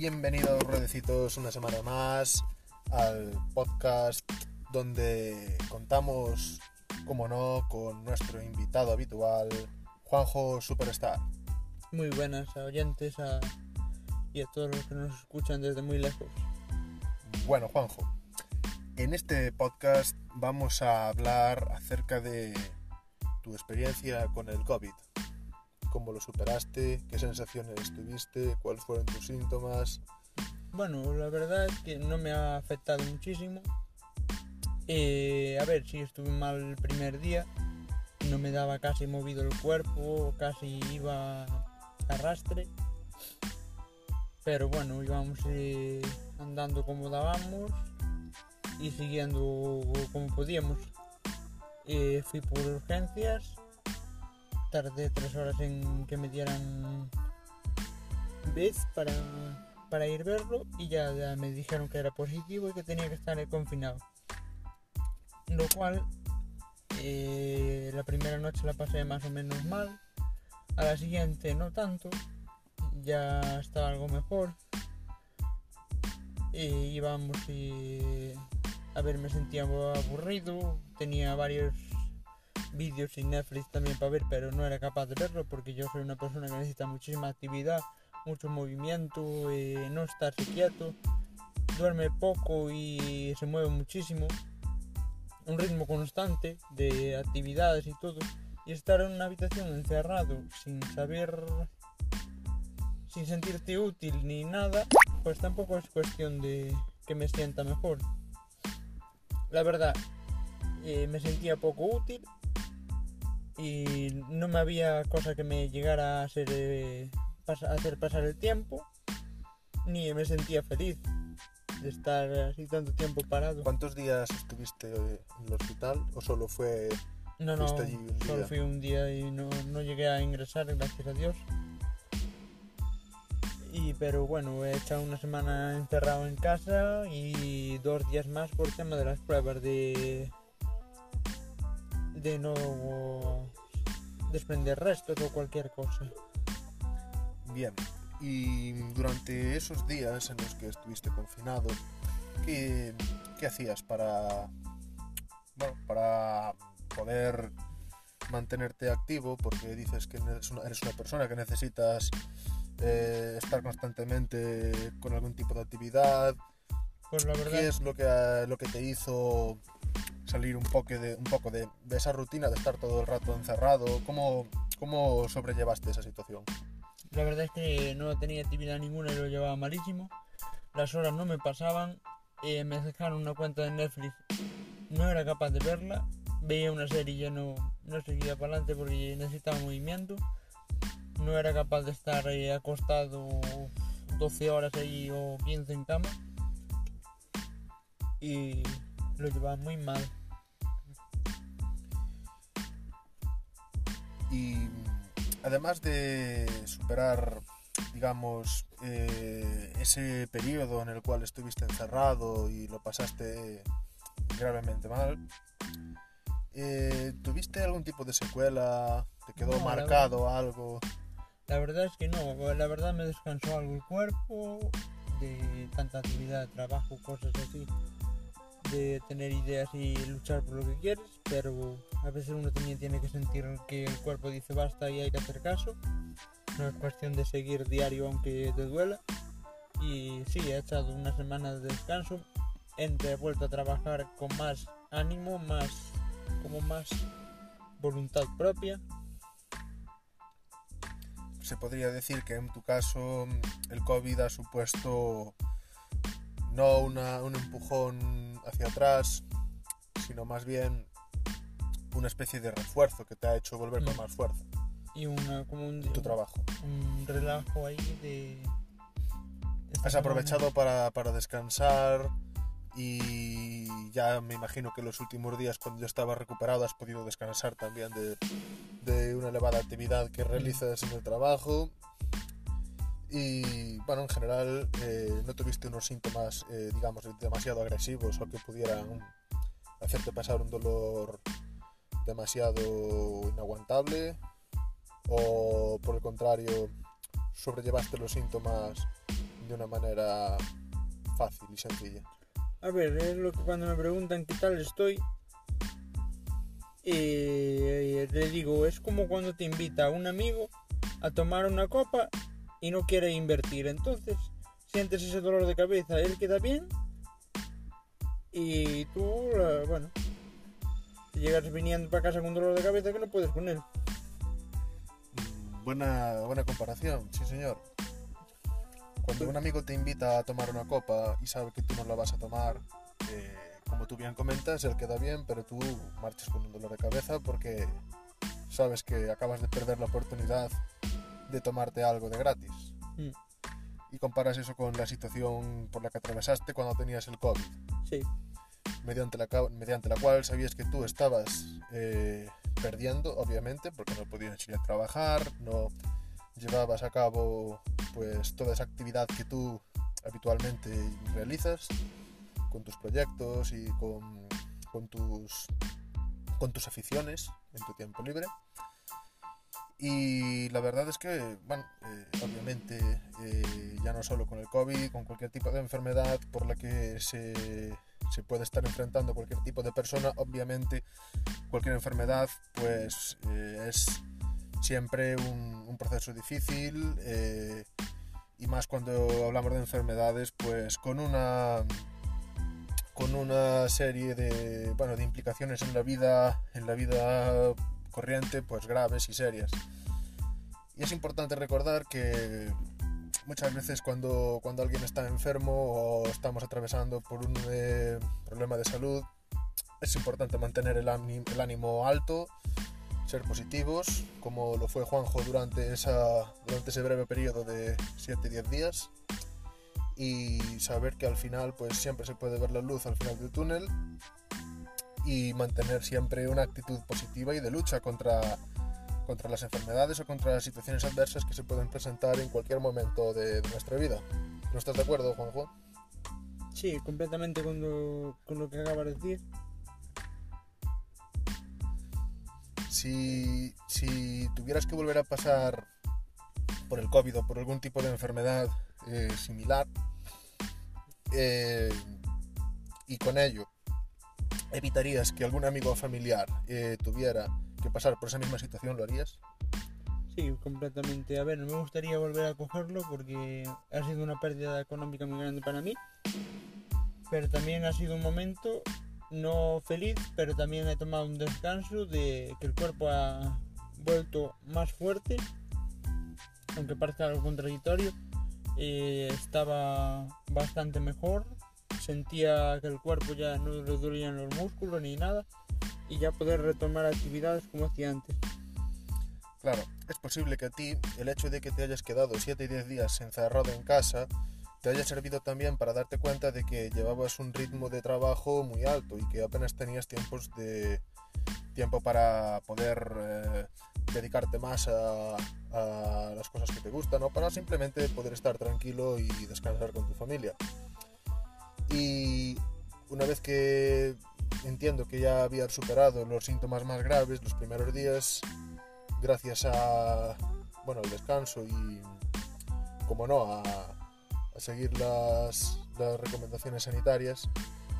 Bienvenidos, ruedecitos, una semana más al podcast donde contamos, como no, con nuestro invitado habitual, Juanjo Superstar. Muy buenas a oyentes a- y a todos los que nos escuchan desde muy lejos. Bueno, Juanjo, en este podcast vamos a hablar acerca de tu experiencia con el COVID. ¿Cómo lo superaste? ¿Qué sensaciones tuviste? ¿Cuáles fueron tus síntomas? Bueno, la verdad es que no me ha afectado muchísimo. Eh, a ver, sí estuve mal el primer día. No me daba casi movido el cuerpo, casi iba arrastre. Pero bueno, íbamos eh, andando como dábamos y siguiendo como podíamos. Eh, fui por urgencias. Tardé tres horas en que me dieran vez para, para ir verlo y ya, me dijeron que era positivo y que tenía que estar confinado. Lo cual eh, la primera noche la pasé más o menos mal, a la siguiente no tanto, ya estaba algo mejor. Y íbamos a ver, me sentía aburrido, tenía varios vídeos y Netflix también para ver, pero no era capaz de verlo porque yo soy una persona que necesita muchísima actividad, mucho movimiento, eh, no estarse quieto, duerme poco y se mueve muchísimo, un ritmo constante de actividades y todo, y estar en una habitación encerrado sin saber, sin sentirte útil ni nada, pues tampoco es cuestión de que me sienta mejor. La verdad, eh, me sentía poco útil y no me había cosa que me llegara a hacer, eh, pas- hacer pasar el tiempo, ni me sentía feliz de estar así tanto tiempo parado. ¿Cuántos días estuviste eh, en el hospital o solo fue No, no, allí un solo día? fui un día y no, no llegué a ingresar, gracias a Dios. Y pero bueno, he echado una semana encerrado en casa y dos días más por tema de las pruebas de de no desprender restos o cualquier cosa. Bien, y durante esos días en los que estuviste confinado, ¿qué, qué hacías para, bueno, para poder mantenerte activo? Porque dices que eres una, eres una persona que necesitas eh, estar constantemente con algún tipo de actividad. Pues la verdad ¿Qué es lo que, lo que te hizo salir un poco, de, un poco de, de esa rutina de estar todo el rato encerrado? ¿Cómo, cómo sobrellevaste esa situación? La verdad es que no tenía actividad ninguna y lo llevaba malísimo. Las horas no me pasaban. eh, me dejaron una cuenta de Netflix. No era capaz de verla. Veía una serie y ya no, no seguía para adelante porque necesitaba movimiento. No era capaz de estar eh, acostado 12 horas ahí o 15 en cama. Y lo llevaba muy mal. Y además de superar, digamos, eh, ese periodo en el cual estuviste encerrado y lo pasaste gravemente mal, eh, ¿tuviste algún tipo de secuela? ¿Te quedó No, la marcado algo? La verdad es que no, la verdad me descansó algo el cuerpo de tanta actividad, trabajo, cosas así, de tener ideas y luchar por lo que quieres, pero a veces uno también tiene que sentir que el cuerpo dice basta y hay que hacer caso. No es cuestión de seguir diario aunque te duela. Y sí, he echado una semana de descanso, he vuelto a trabajar con más ánimo, más como más voluntad propia Se podría decir que en tu caso el COVID ha supuesto no una- un empujón hacia atrás, sino más bien una especie de refuerzo que te ha hecho volver con Mm. más fuerza y una como un, tu trabajo. un relajo ahí de... Has aprovechado para, para descansar y ya me imagino que los últimos días cuando ya estabas recuperado has podido descansar también de, de una elevada actividad que realizas en el trabajo y bueno en general eh, no tuviste unos síntomas eh, digamos demasiado agresivos o que pudieran hacerte pasar un dolor demasiado o por el contrario sobrellevaste los síntomas de una manera fácil y sencilla. A ver, es lo que cuando me preguntan qué tal estoy, eh, le digo, es como cuando te invita un amigo a tomar una copa y no quiere invertir. Entonces, sientes ese dolor de cabeza, él queda bien y tú, bueno, te llegas viniendo para casa con dolor de cabeza que no puedes con él. Mm, Buena, buena comparación, sí señor. Cuando un amigo te invita a tomar una copa y sabe que tú no la vas a tomar, eh, como tú bien comentas, él queda bien, pero tú marchas con un dolor de cabeza porque sabes que acabas de perder la oportunidad de tomarte algo de gratis. Mm, Y comparas eso con la situación por la que atravesaste cuando tenías el COVID, sí, mediante la, mediante la cual sabías que tú estabas eh, perdiendo, obviamente, porque no podías ir a trabajar, no llevabas a cabo pues toda esa actividad que tú habitualmente realizas con tus proyectos y con, con tus con tus aficiones en tu tiempo libre y la verdad es que bueno eh, obviamente eh, ya no solo con el COVID con cualquier tipo de enfermedad por la que se, se puede estar enfrentando cualquier tipo de persona obviamente cualquier enfermedad pues eh, es siempre un, un proceso difícil eh, y más cuando hablamos de enfermedades pues con una con una serie de bueno de implicaciones en la vida en la vida pues graves y serias. Y es importante recordar que muchas veces cuando, cuando alguien está enfermo o estamos atravesando por un eh, problema de salud es importante mantener el ánimo, el ánimo alto ser positivos, como lo fue Juanjo durante, esa, durante ese breve periodo de 7-10 días, y saber que al final pues siempre se puede ver la luz al final del túnel y mantener siempre una actitud positiva y de lucha contra, contra las enfermedades o contra las situaciones adversas que se pueden presentar en cualquier momento de, de nuestra vida. ¿No estás de acuerdo, Juanjo? sí, completamente con lo, con lo que acabas de decir. Si, si tuvieras que volver a pasar por el COVID o por algún tipo de enfermedad eh, similar eh, y con ello evitarías que algún amigo o familiar eh, tuviera que pasar por esa misma situación, ¿lo harías? Sí, completamente. A ver, me gustaría volver a cogerlo porque ha sido una pérdida económica muy grande para mí. Pero también ha sido un momento no feliz, pero también he tomado un descanso de que el cuerpo ha vuelto más fuerte, aunque parezca algo contradictorio. eh, estaba bastante mejor, sentía que el cuerpo ya no le dolían los músculos ni nada y ya poder retomar actividades como hacía antes. Claro, es posible que a ti el hecho de que te hayas quedado 7 y 10 días encerrado en casa te haya servido también para darte cuenta de que llevabas un ritmo de trabajo muy alto y que apenas tenías tiempos de tiempo para poder eh, dedicarte más a, a las cosas que te gustan o para simplemente poder estar tranquilo y descansar con tu familia. Y una vez que entiendo que ya habías superado los síntomas más graves los primeros días, gracias a bueno al descanso y como no a, seguir las, las recomendaciones sanitarias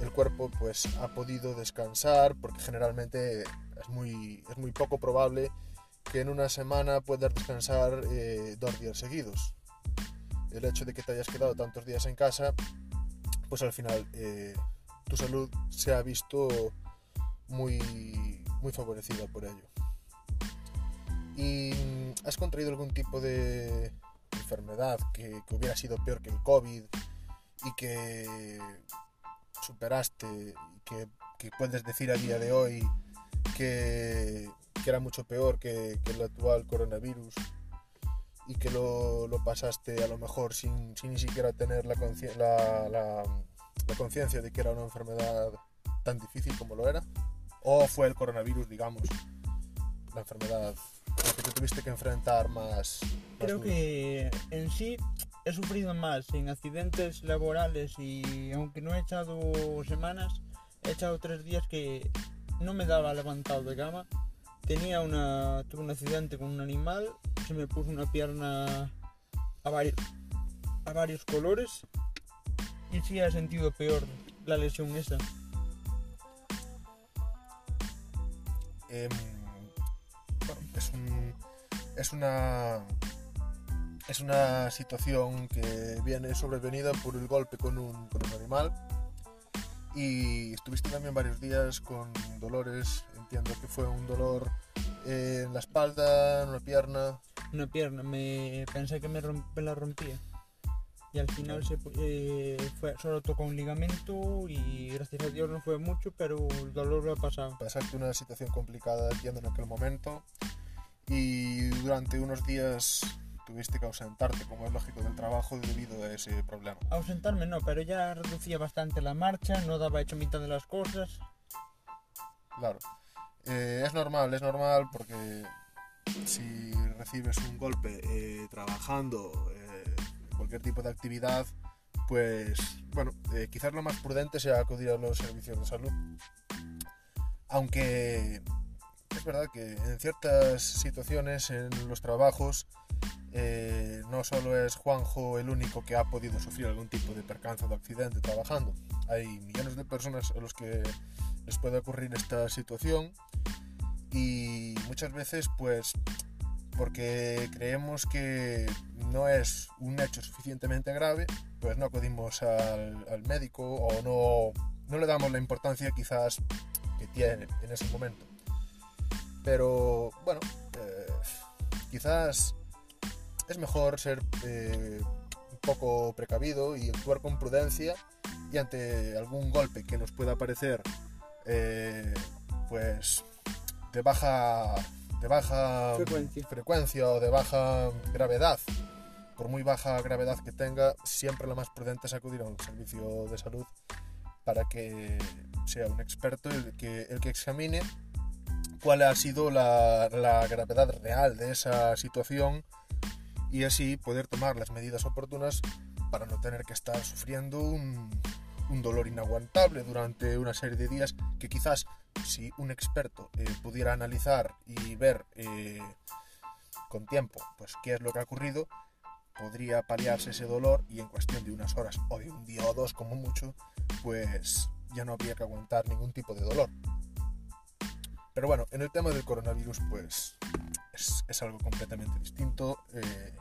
el cuerpo pues ha podido descansar porque generalmente es muy, es muy poco probable que en una semana puedas descansar eh, dos días seguidos. El hecho de que te hayas quedado tantos días en casa pues al final eh, tu salud se ha visto muy, muy favorecida por ello. ¿Y has contraído algún tipo de enfermedad que, que hubiera sido peor que el COVID y que superaste que, que puedes decir a día de hoy que, que era mucho peor que el actual coronavirus y que lo, lo pasaste a lo mejor sin, sin ni siquiera tener la la, la, la conciencia de que era una enfermedad tan difícil como lo era? ¿O fue el coronavirus, digamos, la enfermedad a la que te tuviste que enfrentar más? más Creo duro? que en sí he sufrido más en accidentes laborales y aunque no he echado semanas, he echado tres días que no me daba levantado de cama. Tenía una, tuve un accidente con un animal, se me puso una pierna a, vari- a varios colores y sí ha sentido peor la lesión esa. Bueno, es, un, es una es una situación que viene sobrevenida por el golpe con un, con un animal y estuviste también varios días con dolores, entiendo que fue un dolor en la espalda, en una pierna. Una pierna, me pensé que me, me la rompía. Y al final se, eh, fue, solo tocó un ligamento y gracias a Dios no fue mucho, pero el dolor lo ha pasado. Pasaste una situación complicada entiendo en aquel momento y durante unos días tuviste que ausentarte, como es lógico, del trabajo debido a ese problema. Ausentarme no, pero ya reducía bastante la marcha, no daba hecho mitad de las cosas. Claro. Eh, es normal, es normal porque si recibes un golpe eh, trabajando eh, cualquier tipo de actividad, pues bueno, eh, quizás lo más prudente sea acudir a los servicios de salud. Aunque es verdad que en ciertas situaciones en los trabajos eh, no solo es Juanjo el único que ha podido sufrir algún tipo de percance o de accidente trabajando. Hay millones de personas a los que les puede ocurrir esta situación y muchas veces pues porque creemos que no es un hecho suficientemente grave pues no acudimos al, médico o no, no le damos la importancia quizás que tiene en ese momento pero bueno eh, quizás es mejor ser eh, un poco precavido y actuar con prudencia y ante algún golpe que nos pueda parecer eh, pues de baja de baja Frecuencia. frecuencia o de baja gravedad por muy baja gravedad que tenga siempre lo más prudente es acudir a un servicio de salud para que sea un experto el que, el que examine cuál ha sido la, la gravedad real de esa situación y así poder tomar las medidas oportunas para no tener que estar sufriendo un, dolor inaguantable durante una serie de días que quizás si un experto eh, pudiera analizar y ver eh, con tiempo pues qué es lo que ha ocurrido podría paliarse ese dolor y en cuestión de unas horas o de un día o dos como mucho pues ya no habría que aguantar ningún tipo de dolor. Pero bueno en el tema del coronavirus pues es, algo completamente distinto eh,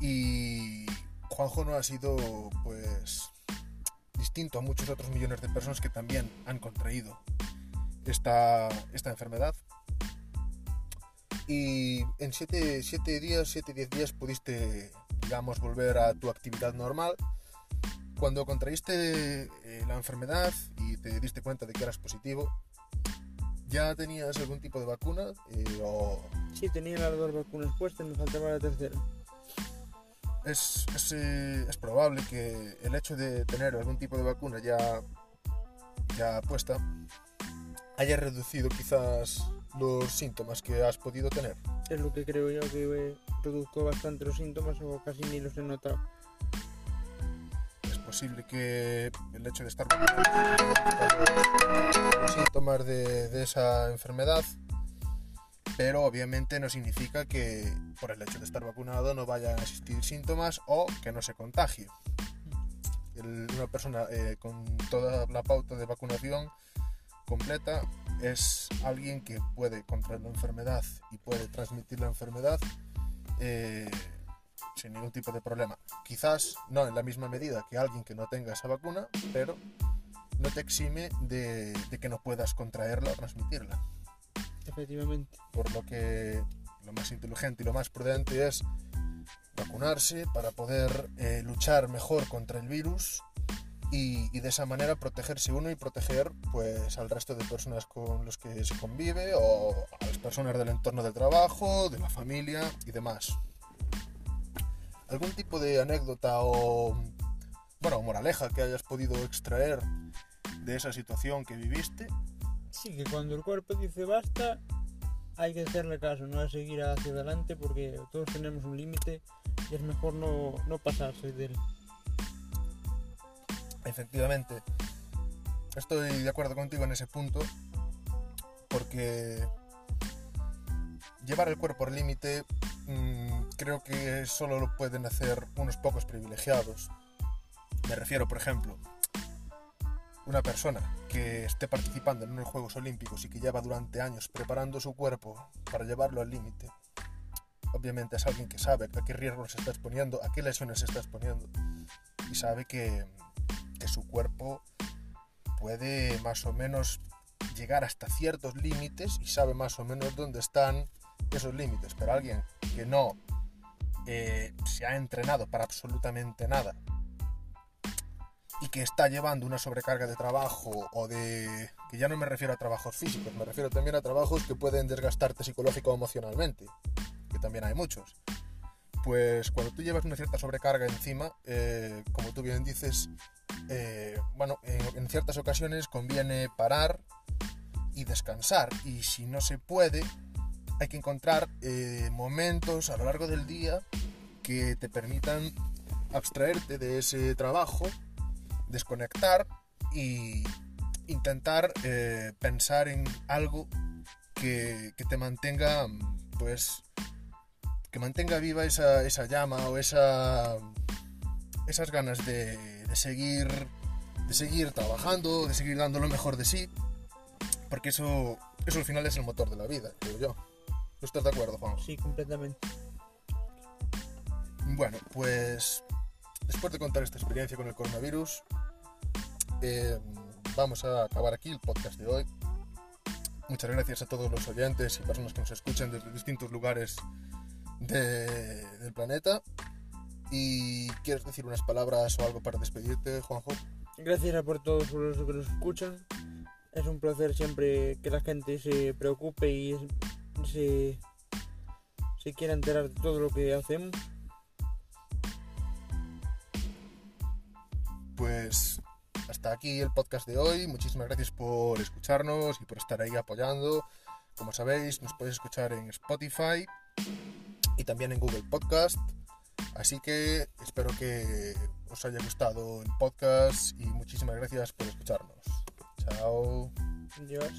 y Juanjo no ha sido pues distinto a muchos otros millones de personas que también han contraído esta, esta enfermedad. Y en 7 días, 7 10 días pudiste, digamos, volver a tu actividad normal. Cuando contraíste eh, la enfermedad y te diste cuenta de que eras positivo, ¿ya tenías algún tipo de vacuna? Eh, o Sí, tenía las dos vacunas puestas, me faltaba la tercera. es, es, eh, es probable que el hecho de tener algún tipo de vacuna ya, ya puesta haya reducido quizás los síntomas que has podido tener. Es lo que creo yo que eh, reduzco bastante los síntomas o casi ni los he notado. Es posible que el hecho de estar vacunado síntomas de, de esa enfermedad, pero obviamente no significa que por el hecho de estar vacunado no vayan a existir síntomas o que no se contagie. El- una persona eh, con toda la pauta de vacunación completa es alguien que puede contraer la enfermedad y puede transmitir la enfermedad eh, sin ningún tipo de problema. Quizás no en la misma medida que alguien que no tenga esa vacuna, pero no te exime de, de que no puedas contraerla o transmitirla. Efectivamente. Por lo que lo más inteligente y lo más prudente es vacunarse para poder eh, luchar mejor contra el virus y, y de esa manera protegerse uno y proteger pues al resto de personas con los que se convive o a las personas del entorno de trabajo, de la familia y demás. ¿Algún tipo de anécdota o bueno, moraleja que hayas podido extraer de esa situación que viviste? Sí, que cuando el cuerpo dice basta, hay que hacerle caso, no es seguir hacia adelante porque todos tenemos un límite y es mejor no, no pasarse de él. Efectivamente, estoy de acuerdo contigo en ese punto, porque llevar el cuerpo al límite mm, creo que solo lo pueden hacer unos pocos privilegiados. Me refiero, por ejemplo, una persona que esté participando en unos Juegos Olímpicos y que lleva durante años preparando su cuerpo para llevarlo al límite. Obviamente es alguien que sabe a qué riesgos se está exponiendo, a qué lesiones se está exponiendo y sabe que, que su cuerpo puede más o menos llegar hasta ciertos límites y sabe más o menos dónde están esos límites. Pero alguien que no eh, se ha entrenado para absolutamente nada y que está llevando una sobrecarga de trabajo o de... que ya no me refiero a trabajos físicos, me refiero también a trabajos que pueden desgastarte psicológico o emocionalmente, que también hay muchos. Pues cuando tú llevas una cierta sobrecarga encima, eh, como tú bien dices, eh, bueno, en, ciertas ocasiones conviene parar y descansar. Y si no se puede, hay que encontrar eh, momentos a lo largo del día que te permitan abstraerte de ese trabajo, desconectar y intentar pensar en algo que, que te mantenga pues que mantenga viva esa, esa llama o esa, esas ganas de, de, seguir, de seguir trabajando, de seguir dando lo mejor de sí, porque eso, eso al final es el motor de la vida, creo yo. ¿Tú estás de acuerdo, Juan? Sí, completamente. Bueno, pues después de contar esta experiencia con el coronavirus, eh, vamos a acabar aquí el podcast de hoy. Muchas gracias a todos los oyentes y personas que nos escuchan desde distintos lugares de, del planeta. ¿Y quieres decir unas palabras o algo para despedirte, Juanjo? Gracias por todos los que nos escuchan. Es un placer siempre que la gente se preocupe y se quiera enterar de todo lo que hacemos. Pues hasta aquí el podcast de hoy. Muchísimas gracias por escucharnos y por estar ahí apoyando. Como sabéis, nos podéis escuchar en Spotify, y también en Google Podcast. Así que espero que os haya gustado el podcast y muchísimas gracias por escucharnos. Chao. Adiós.